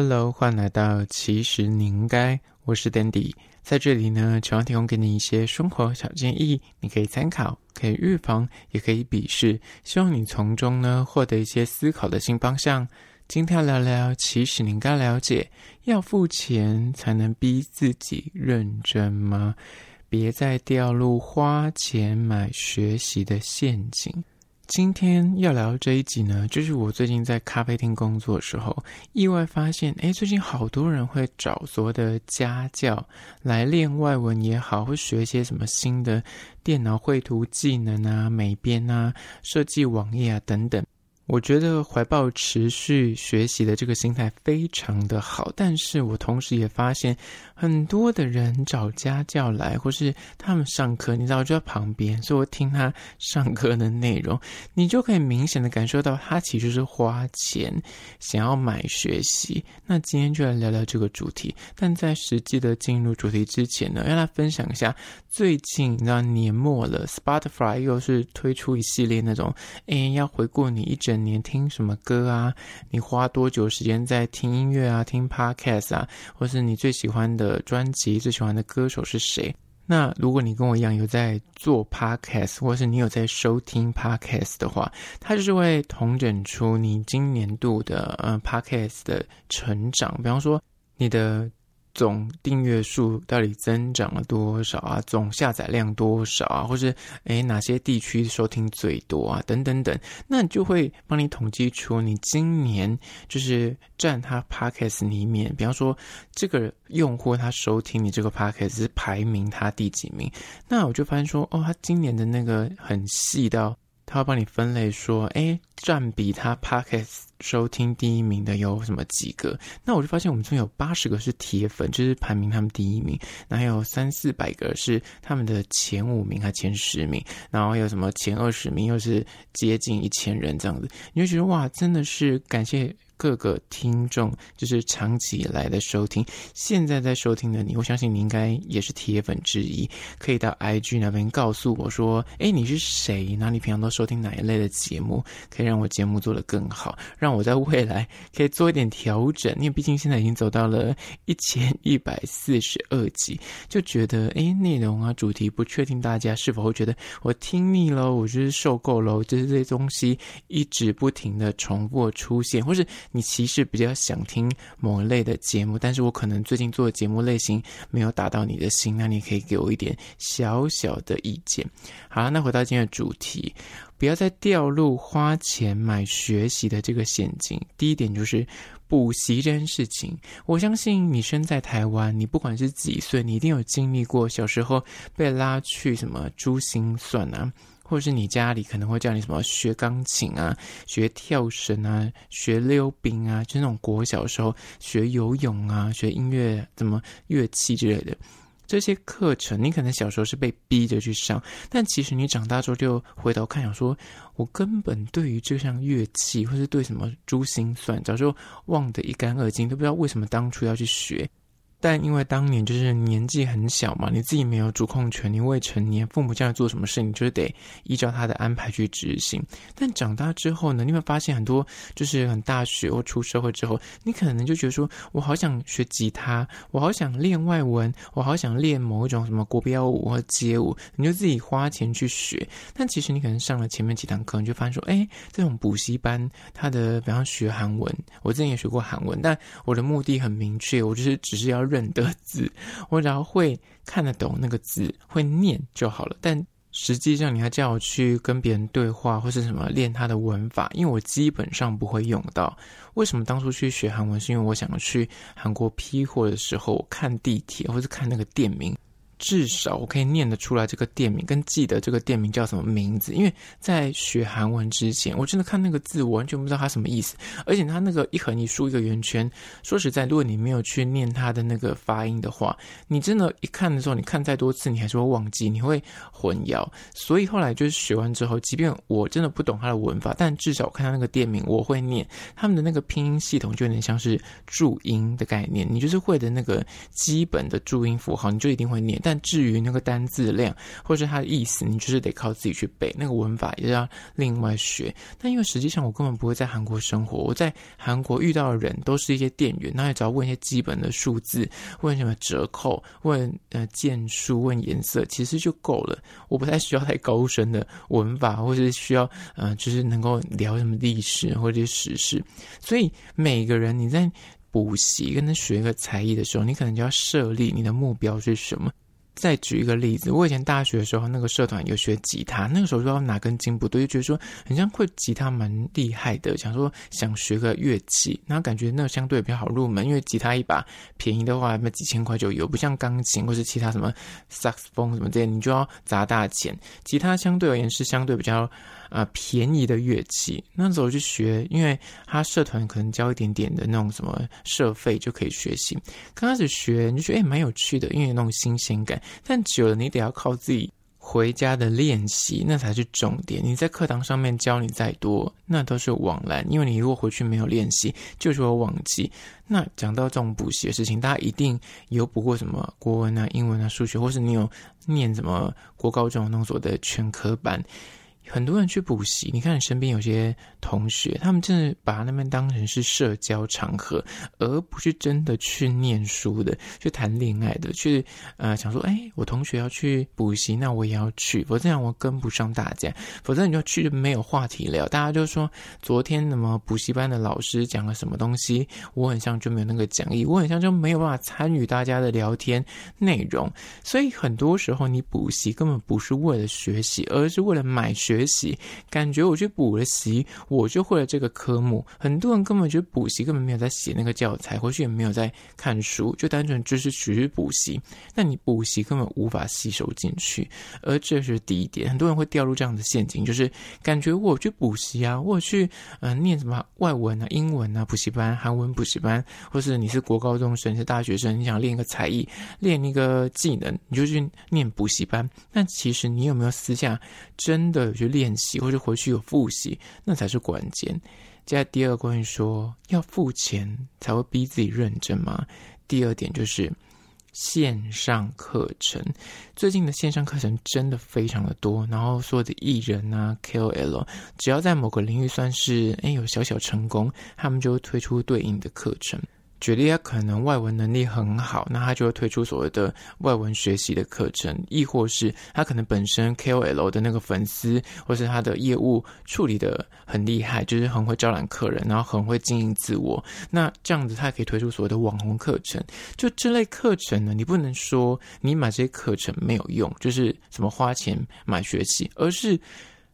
Hello，欢迎来到其实你应该，我是 Dandy，在这里呢，希望提供给你一些生活小建议，你可以参考，可以预防，也可以鄙视，希望你从中呢获得一些思考的新方向。今天要聊聊，其实你应该了解，要付钱才能逼自己认真吗？别再掉入花钱买学习的陷阱。今天要聊这一集呢，就是我最近在咖啡厅工作的时候，意外发现，哎，最近好多人会找所谓的家教来练外文也好，会学一些什么新的电脑绘图技能啊、美编啊、设计网页啊等等。我觉得怀抱持续学习的这个心态非常的好，但是我同时也发现很多的人找家教来，或是他们上课，你知道就在旁边，所以我听他上课的内容，你就可以明显的感受到他其实是花钱想要买学习。那今天就来聊聊这个主题，但在实际的进入主题之前呢，要来分享一下最近你知道年末了，Spotify 又是推出一系列那种，诶，要回顾你一整。年听什么歌啊？你花多久时间在听音乐啊？听 Podcast 啊？或是你最喜欢的专辑、最喜欢的歌手是谁？那如果你跟我一样有在做 Podcast，或是你有在收听 Podcast 的话，它就是会统整出你今年度的呃 Podcast 的成长。比方说你的。总订阅数到底增长了多少啊？总下载量多少啊？或是诶哪些地区收听最多啊？等等等，那就会帮你统计出你今年就是占他 Podcast 里面，比方说这个用户他收听你这个 Podcast 是排名他第几名？那我就发现说，哦，他今年的那个很细到。他会帮你分类说，哎，占比他 Podcast 收听第一名的有什么几个？那我就发现我们村有八十个是铁粉，就是排名他们第一名，然后有三四百个是他们的前五名还前十名，然后有什么前二十名又是接近一千人这样子，你就觉得哇，真的是感谢。各个听众就是长期以来的收听，现在在收听的你，我相信你应该也是铁粉之一，可以到 IG 那边告诉我说，诶，你是谁？那你平常都收听哪一类的节目？可以让我节目做得更好，让我在未来可以做一点调整。因为毕竟现在已经走到了一千一百四十二集，就觉得诶，内容啊主题不确定，大家是否会觉得我听腻了，我就是受够了，就是这些东西一直不停的重复出现，或是。你其实比较想听某一类的节目，但是我可能最近做的节目类型没有打到你的心，那你可以给我一点小小的意见。好，那回到今天的主题，不要再掉入花钱买学习的这个陷阱。第一点就是补习这件事情，我相信你身在台湾，你不管是几岁，你一定有经历过小时候被拉去什么珠心算啊。或者是你家里可能会叫你什么学钢琴啊、学跳绳啊、学溜冰啊，就那种国小时候学游泳啊、学音乐、怎么乐器之类的这些课程，你可能小时候是被逼着去上，但其实你长大之后就回头看，想说我根本对于这项乐器，或是对什么珠心算，早就忘得一干二净，都不知道为什么当初要去学。但因为当年就是年纪很小嘛，你自己没有主控权，你未成年，父母叫你做什么事，你就是得依照他的安排去执行。但长大之后呢，你会发现很多就是很大学或出社会之后，你可能就觉得说，我好想学吉他，我好想练外文，我好想练某一种什么国标舞或街舞，你就自己花钱去学。但其实你可能上了前面几堂课，你就发现说，哎，这种补习班，他的比方学韩文，我之前也学过韩文，但我的目的很明确，我就是只是要。认得字，我只要会看得懂那个字，会念就好了。但实际上，你要叫我去跟别人对话或是什么练他的文法，因为我基本上不会用到。为什么当初去学韩文？是因为我想要去韩国批货的时候，看地铁或是看那个店名。至少我可以念得出来这个店名，跟记得这个店名叫什么名字。因为在学韩文之前，我真的看那个字，我完全不知道它什么意思。而且它那个一横一竖一个圆圈，说实在，如果你没有去念它的那个发音的话，你真的，一看的时候，你看再多次，你还是会忘记，你会混淆。所以后来就是学完之后，即便我真的不懂它的文法，但至少我看到那个店名，我会念。他们的那个拼音系统就有点像是注音的概念，你就是会的那个基本的注音符号，你就一定会念。但至于那个单字量或者它的意思，你就是得靠自己去背，那个文法也要另外学。但因为实际上我根本不会在韩国生活，我在韩国遇到的人都是一些店员，那也只要问一些基本的数字，问什么折扣，问呃件数，问颜色，其实就够了。我不太需要太高深的文法，或是需要呃就是能够聊什么历史或者时事。所以每个人你在。补习跟他学一个才艺的时候，你可能就要设立你的目标是什么。再举一个例子，我以前大学的时候，那个社团有学吉他，那个时候不知道哪根筋不对，就觉得说很像会吉他蛮厉害的，想说想学个乐器，然后感觉那个相对比较好入门，因为吉他一把便宜的话，那几千块就有，不像钢琴或是其他什么萨克斯风什么这些，你就要砸大钱。吉他相对而言是相对比较。啊、便宜的乐器，那时候去学，因为他社团可能交一点点的那种什么社费就可以学习。刚开始学，你就觉得诶蛮有趣的，因为那种新鲜感。但久了，你得要靠自己回家的练习，那才是重点。你在课堂上面教你再多，那都是枉然，因为你如果回去没有练习，就是会忘记。那讲到这种补习的事情，大家一定有补过什么国文啊、英文啊、数学，或是你有念什么国高中那种所谓的全科班。很多人去补习，你看你身边有些同学，他们真的把那边当成是社交场合，而不是真的去念书的，去谈恋爱的，去呃想说，哎，我同学要去补习，那我也要去，否则这样我跟不上大家，否则你就去没有话题聊，大家就说昨天那么补习班的老师讲了什么东西，我很像就没有那个讲义，我很像就没有办法参与大家的聊天内容，所以很多时候你补习根本不是为了学习，而是为了买学。学习感觉我去补了习，我就会了这个科目。很多人根本觉得补习根本没有在写那个教材，回去也没有在看书，就单纯就是只是补习。那你补习根本无法吸收进去，而这是第一点。很多人会掉入这样的陷阱，就是感觉我去补习啊，我去嗯、呃、念什么外文啊、英文啊补习班、韩文补习班，或是你是国高中生、你是大学生，你想练一个才艺、练一个技能，你就去念补习班。但其实你有没有私下真的去练习或者回去有复习，那才是关键。接下来第二个关于说要付钱才会逼自己认真吗？第二点就是线上课程，最近的线上课程真的非常的多，然后所有的艺人啊、KOL，只要在某个领域算是诶有小小成功，他们就会推出对应的课程。举例，他可能外文能力很好，那他就会推出所谓的外文学习的课程；亦或是他可能本身 KOL 的那个粉丝，或是他的业务处理的很厉害，就是很会招揽客人，然后很会经营自我。那这样子，他也可以推出所谓的网红课程。就这类课程呢，你不能说你买这些课程没有用，就是什么花钱买学习，而是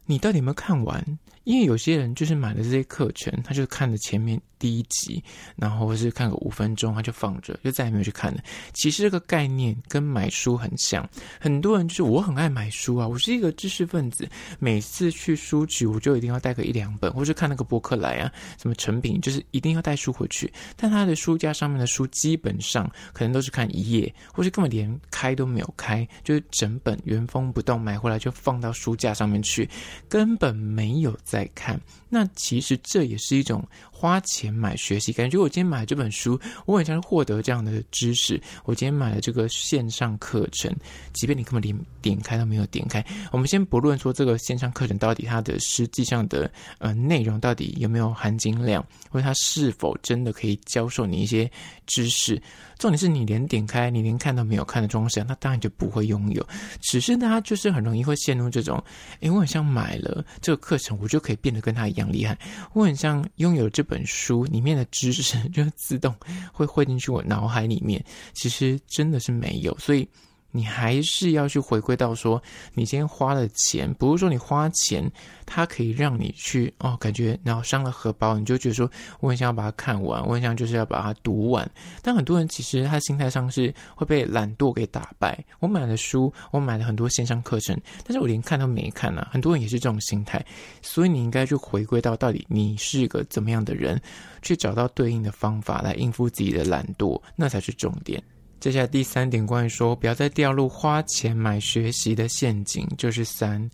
你到底有没有看完？因为有些人就是买了这些课程，他就看了前面第一集，然后是看个五分钟，他就放着，就再也没有去看了。其实这个概念跟买书很像，很多人就是我很爱买书啊，我是一个知识分子，每次去书局我就一定要带个一两本，或是看那个博客来啊，什么成品，就是一定要带书回去。但他的书架上面的书基本上可能都是看一页，或是根本连开都没有开，就是整本原封不动买回来就放到书架上面去，根本没有在。在看，那其实这也是一种花钱买学习，感觉我今天买这本书，我很像是获得这样的知识。我今天买了这个线上课程，即便你根本连点开都没有点开，我们先不论说这个线上课程到底它的实际上的呃内容到底有没有含金量，或者它是否真的可以教授你一些知识。重点是你连点开，你连看都没有看的状况下，那当然就不会拥有。只是大家就是很容易会陷入这种，诶我很像买了这个课程，我就可以变得跟他一样厉害。我很像拥有这本书里面的知识，就自动会汇进去我脑海里面。其实真的是没有，所以。你还是要去回归到说，你今天花了钱，不是说你花钱，它可以让你去哦，感觉然后伤了荷包，你就觉得说，我很想要把它看完，我很想就是要把它读完。但很多人其实他心态上是会被懒惰给打败。我买了书，我买了很多线上课程，但是我连看都没看呢、很多人也是这种心态，所以你应该去回归到到底你是一个怎么样的人，去找到对应的方法来应付自己的懒惰，那才是重点。接下来第三点，关于说不要再掉入花钱买学习的陷阱，就是三，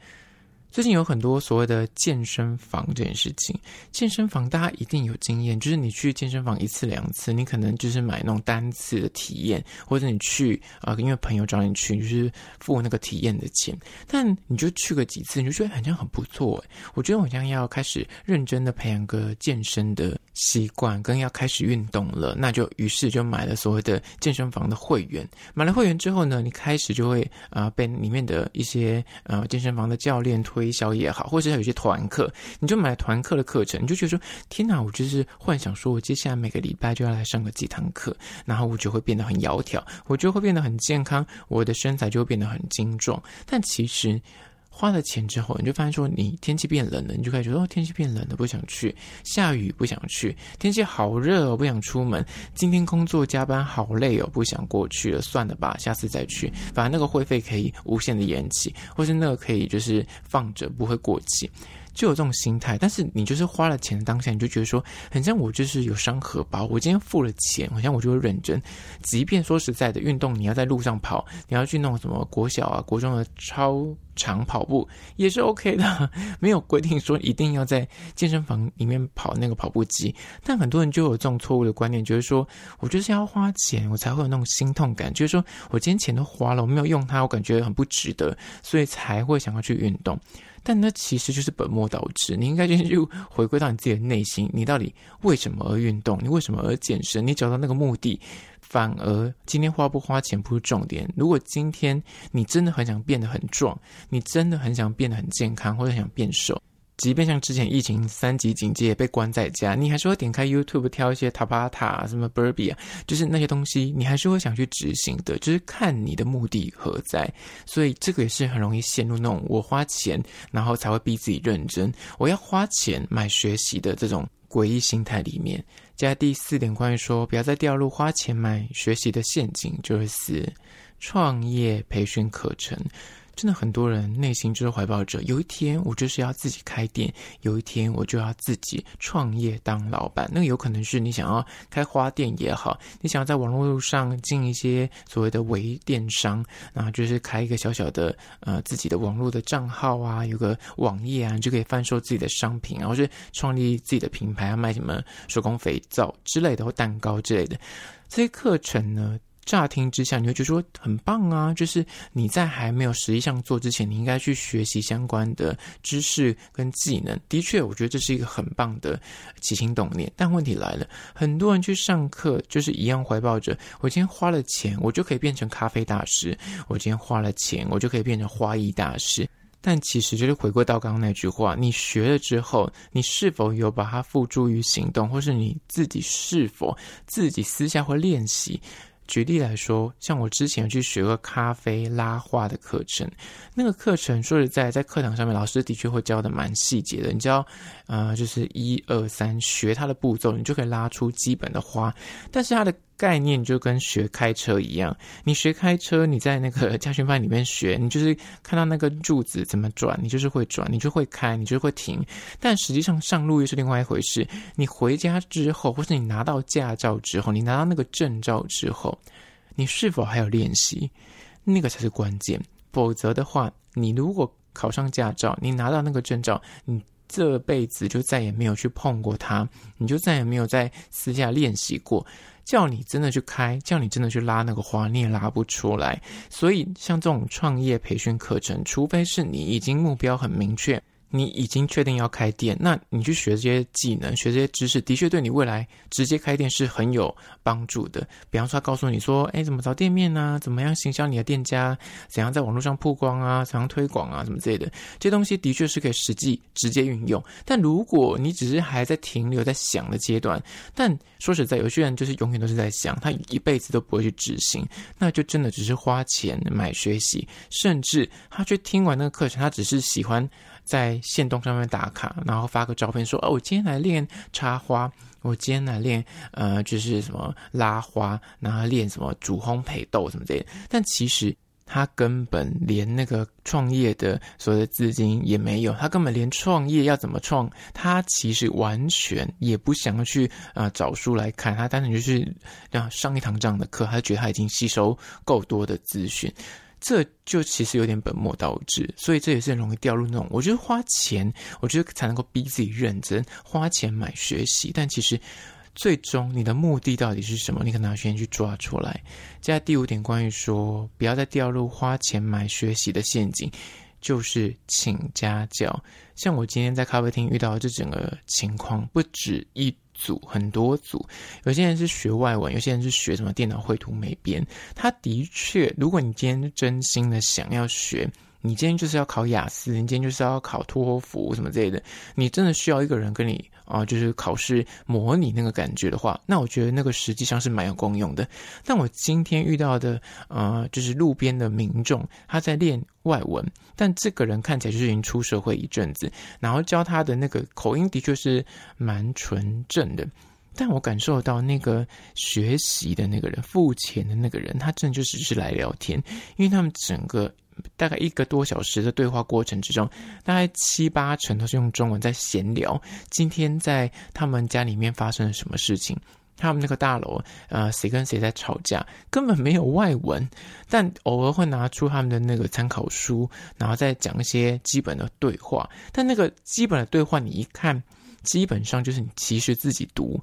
最近有很多所谓的健身房这件事情，健身房大家一定有经验，就是你去健身房一次两次，你可能就是买那种单次的体验，或者你去啊、因为朋友找你去，就是付那个体验的钱，但你就去个几次，你就觉得好像很不错。我觉得我好像要开始认真的培养个健身的习惯，跟要开始运动了，那就于是就买了所谓的健身房的会员。买了会员之后呢，你开始就会啊、被里面的一些呃健身房的教练推。推销也好，或者是有些团课，你就买团课的课程，你就觉得说：天哪！我就是幻想说，我接下来每个礼拜就要来上个几堂课，然后我就会变得很窈窕，我就会变得很健康，我的身材就会变得很精壮。但其实。花了钱之后，你就发现说，你天气变冷了，你就开始觉得哦，天气变冷了，不想去；下雨不想去；天气好热哦，不想出门；今天工作加班好累哦，不想过去了，算了吧，下次再去。反正那个会费可以无限的延期，或是那个可以就是放着不会过期。就有这种心态，但是你就是花了钱的当下，你就觉得说，很像我就是有伤荷包。我今天付了钱，好像我就会认真。即便说实在的，运动你要在路上跑，你要去弄什么国小啊、国中的超长跑步也是 OK 的，没有规定说一定要在健身房里面跑那个跑步机。但很多人就有这种错误的观念，就是说我就是要花钱，我才会有那种心痛感，就是说我今天钱都花了，我没有用它，我感觉很不值得，所以才会想要去运动。但那其实就是本末倒置，你应该先去回归到你自己的内心，你到底为什么而运动？你为什么而健身？你找到那个目的，反而今天花不花钱不是重点。如果今天你真的很想变得很壮，你真的很想变得很健康，或者想变瘦。即便像之前疫情三级警戒被关在家，你还是会点开 YouTube 挑一些塔巴塔什么 Burpee 啊，就是那些东西，你还是会想去执行的，就是看你的目的何在。所以这个也是很容易陷入那种我花钱，然后才会逼自己认真，我要花钱买学习的这种诡异心态里面。加第四点，关于说不要再掉入花钱买学习的陷阱，就是创业培训课程。真的很多人内心就是怀抱着，有一天我就是要自己开店，有一天我就要自己创业当老板。那个有可能是你想要开花店也好，你想要在网络上进一些所谓的微电商，然后就是开一个小小的呃自己的网络的账号啊，有个网页啊，你就可以贩售自己的商品，然后是创立自己的品牌啊，卖什么手工肥皂之类的或蛋糕之类的这些课程呢。乍听之下，你会觉得说很棒啊！就是你在还没有实际上做之前，你应该去学习相关的知识跟技能。的确，我觉得这是一个很棒的起心动念。但问题来了，很多人去上课就是一样怀抱着：我今天花了钱，我就可以变成咖啡大师；我今天花了钱，我就可以变成花艺大师。但其实就是回归到刚刚那句话：你学了之后，你是否有把它付诸于行动，或是你自己是否自己私下会练习？举例来说，像我之前去学过咖啡拉花的课程，那个课程说实在，在课堂上面，老师的确会教的蛮细节的。你只要，呃，就是一二三，学它的步骤，你就可以拉出基本的花。但是它的概念就跟学开车一样，你学开车，你在那个驾训班里面学，你就是看到那个柱子怎么转，你就是会转，你就会开，你就会停。但实际上上路又是另外一回事。你回家之后，或是你拿到驾照之后，你拿到那个证照之后，你是否还有练习？那个才是关键。否则的话，你如果考上驾照，你拿到那个证照，你这辈子就再也没有去碰过它，你就再也没有在私下练习过。叫你真的去开，叫你真的去拉那个花，你也拉不出来。所以，像这种创业培训课程，除非是你已经目标很明确。你已经确定要开店，那你去学这些技能、学这些知识，的确对你未来直接开店是很有帮助的。比方说，他告诉你说：“哎，怎么找店面啊？怎么样行销你的店家？怎样在网络上曝光啊？怎样推广啊？什么之类的，这些东西的确是可以实际直接运用。但如果你只是还在停留在想的阶段，但说实在，有些人就是永远都是在想，他一辈子都不会去执行，那就真的只是花钱买学习，甚至他去听完那个课程，他只是喜欢。在线动上面打卡，然后发个照片说：“哦，我今天来练插花，我今天来练呃，就是什么拉花，然后练什么煮烘焙豆什么之类的。”但其实他根本连那个创业的所有的资金也没有，他根本连创业要怎么创，他其实完全也不想要去啊、找书来看，他单纯就是让上一堂这样的课，他觉得他已经吸收够多的资讯。这就其实有点本末倒置，所以这也是很容易掉入那种，我觉得花钱，我觉得才能够逼自己认真花钱买学习，但其实最终你的目的到底是什么？你可能要先去抓出来。接下来第五点，关于说不要再掉入花钱买学习的陷阱，就是请家教。像我今天在咖啡厅遇到的这整个情况，不止一。组很多组，有些人是学外文，有些人是学什么电脑绘图美编。他的确，如果你今天真心的想要学。你今天就是要考雅思，你今天就是要考托福什么之类的，你真的需要一个人跟你啊，就是考试模拟那个感觉的话，那我觉得那个实际上是蛮有功用的。但我今天遇到的呃，就是路边的民众，他在练外文，但这个人看起来就是已经出社会一阵子，然后教他的那个口音的确是蛮纯正的，但我感受到那个学习的那个人，付钱的那个人，他真的就只是来聊天，因为他们整个。大概一个多小时的对话过程之中，大概七八成都是用中文在闲聊。今天在他们家里面发生了什么事情？他们那个大楼，呃，谁跟谁在吵架？根本没有外文，但偶尔会拿出他们的那个参考书，然后再讲一些基本的对话。但那个基本的对话，你一看，基本上就是你其实自己读。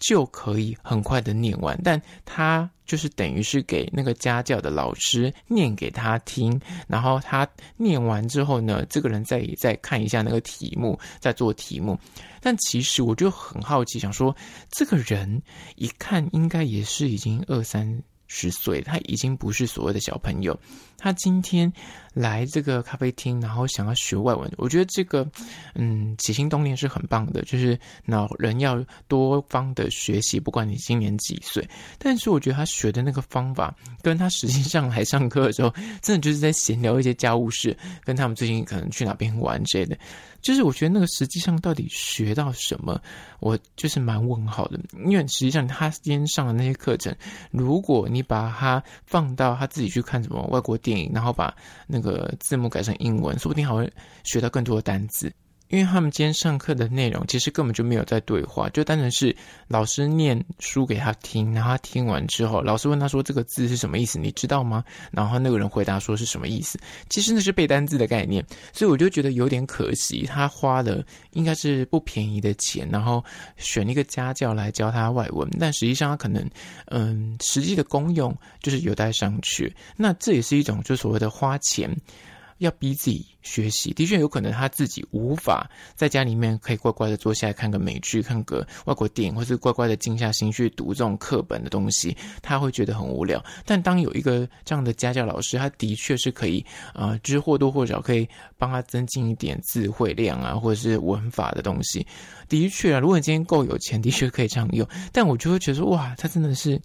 就可以很快的念完，但他就是等于是给那个家教的老师念给他听，然后他念完之后呢，这个人再再看一下那个题目，再做题目。但其实我就很好奇，想说这个人一看应该也是已经二三十岁，他已经不是所谓的小朋友。他今天来这个咖啡厅，然后想要学外文，我觉得这个，嗯，起心动念是很棒的，就是老人要多方的学习，不管你今年几岁。但是我觉得他学的那个方法，跟他实际上来上课的时候，真的就是在闲聊一些家务事，跟他们最近可能去哪边玩之类的。就是我觉得那个实际上到底学到什么，我就是蛮问号的。因为实际上他今天上的那些课程，如果你把它放到他自己去看什么外国电电影，然后把那个字幕改成英文，说不定还会学到更多的单词。因为他们今天上课的内容其实根本就没有在对话，就单纯是老师念书给他听，然后他听完之后，老师问他说：“这个字是什么意思？你知道吗？”然后那个人回答说：“是什么意思？”其实那是背单字的概念，所以我就觉得有点可惜，他花了应该是不便宜的钱，然后选一个家教来教他外文，但实际上他可能嗯，实际的功用就是有待商榷。那这也是一种就所谓的花钱。要逼自己学习，的确有可能他自己无法在家里面可以乖乖的坐下来看个美剧、看个外国电影，或是乖乖的静下心去读这种课本的东西，他会觉得很无聊。但当有一个这样的家教老师，他的确是可以，啊，就是或多或少可以帮他增进一点智慧量啊，或者是文法的东西。的确啊，如果你今天够有钱，的确可以这样用。但我就会觉得说，哇，他真的是，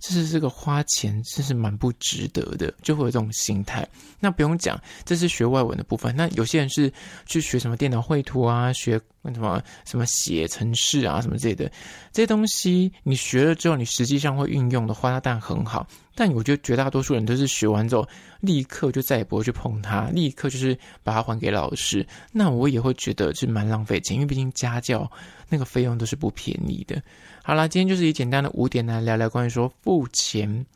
就是这个花钱，真是蛮不值得的，就会有这种心态。那不用讲，这是学外文的部分。那有些人是去学什么电脑绘图啊，学。什么什么写程式啊，什么之类的这些东西，你学了之后，你实际上会运用的话，那当然很好。但我觉得绝大多数人都是学完之后，立刻就再也不会去碰它，立刻就是把它还给老师。那我也会觉得是蛮浪费钱，因为毕竟家教那个费用都是不便宜的。好啦，今天就是以简单的五点来聊聊关于说付钱。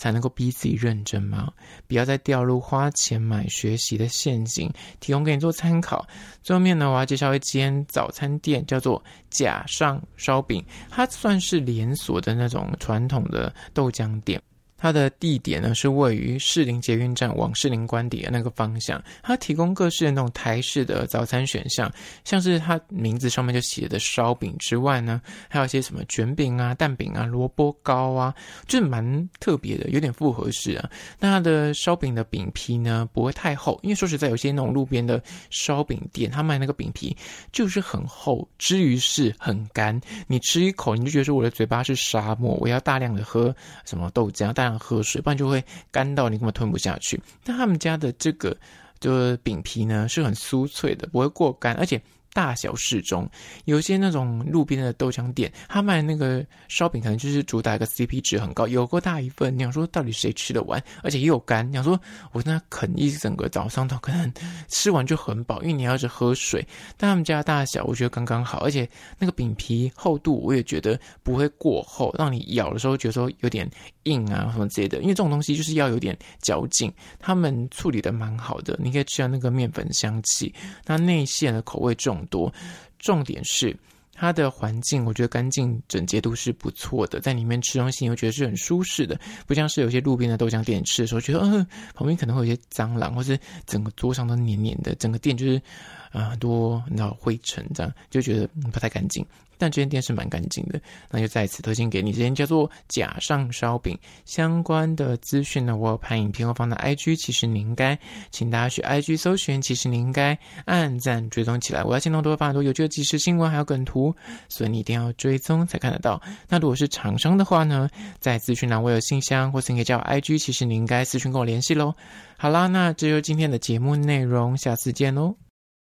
才能够逼自己认真吗？不要再掉入花钱买学习的陷阱，提供给你做参考。最后面呢，我要介绍一间早餐店，叫做甲上烧饼，它算是连锁的那种传统的豆浆店。它的地点呢，是位于士林捷运站往士林官邸的那个方向。它提供各式的那种台式的早餐选项，像是它名字上面就写的烧饼之外呢，还有一些什么卷饼啊、蛋饼啊、萝卜糕啊，就是蛮特别的，有点复合式啊。那它的烧饼的饼皮呢，不会太厚，因为说实在，有些那种路边的烧饼店，他卖那个饼皮就是很厚，之于是很干。你吃一口，你就觉得说我的嘴巴是沙漠，我要大量的喝什么豆浆，大量。喝水，不然就会干到你根本吞不下去。但他们家的这个就是饼皮呢，是很酥脆的，不会过干，而且大小适中。有些那种路边的豆浆店，他卖那个烧饼，可能就是主打一个 CP 值很高，有够大一份。你想说到底谁吃得完？而且也有干。你想说我跟他啃一整个早上，都可能吃完就很饱，因为你要是喝水。但他们家的大小我觉得刚刚好，而且那个饼皮厚度我也觉得不会过厚，让你咬的时候觉得说有点硬啊什么之类的。因为这种东西就是要有点嚼劲，他们处理的蛮好的，你可以吃到那个面粉香气。那内馅的口味重多，重点是它的环境，我觉得干净整洁度是不错的，在里面吃东西，我觉得是很舒适的，不像是有些路边的豆浆店吃的时候，觉得嗯、旁边可能会有些蟑螂，或是整个桌上都黏黏的，整个店就是。啊，很多你知道灰尘这样，就觉得不太干净。但这间店是蛮干净的，那就再次推荐给你。这间叫做甲上烧饼，相关的资讯呢，我有拍影片后放到 IG，其实你应该，请大家去 IG 搜寻，其实你应该按赞追踪起来。我要限动都会发很多有趣的即时新闻，还有梗图，所以你一定要追踪才看得到。那如果是厂商的话呢，在资讯栏我有信箱，或是你可以叫我 IG，其实你应该私讯跟我联系喽。好啦，那这就是今天的节目内容，下次见喽。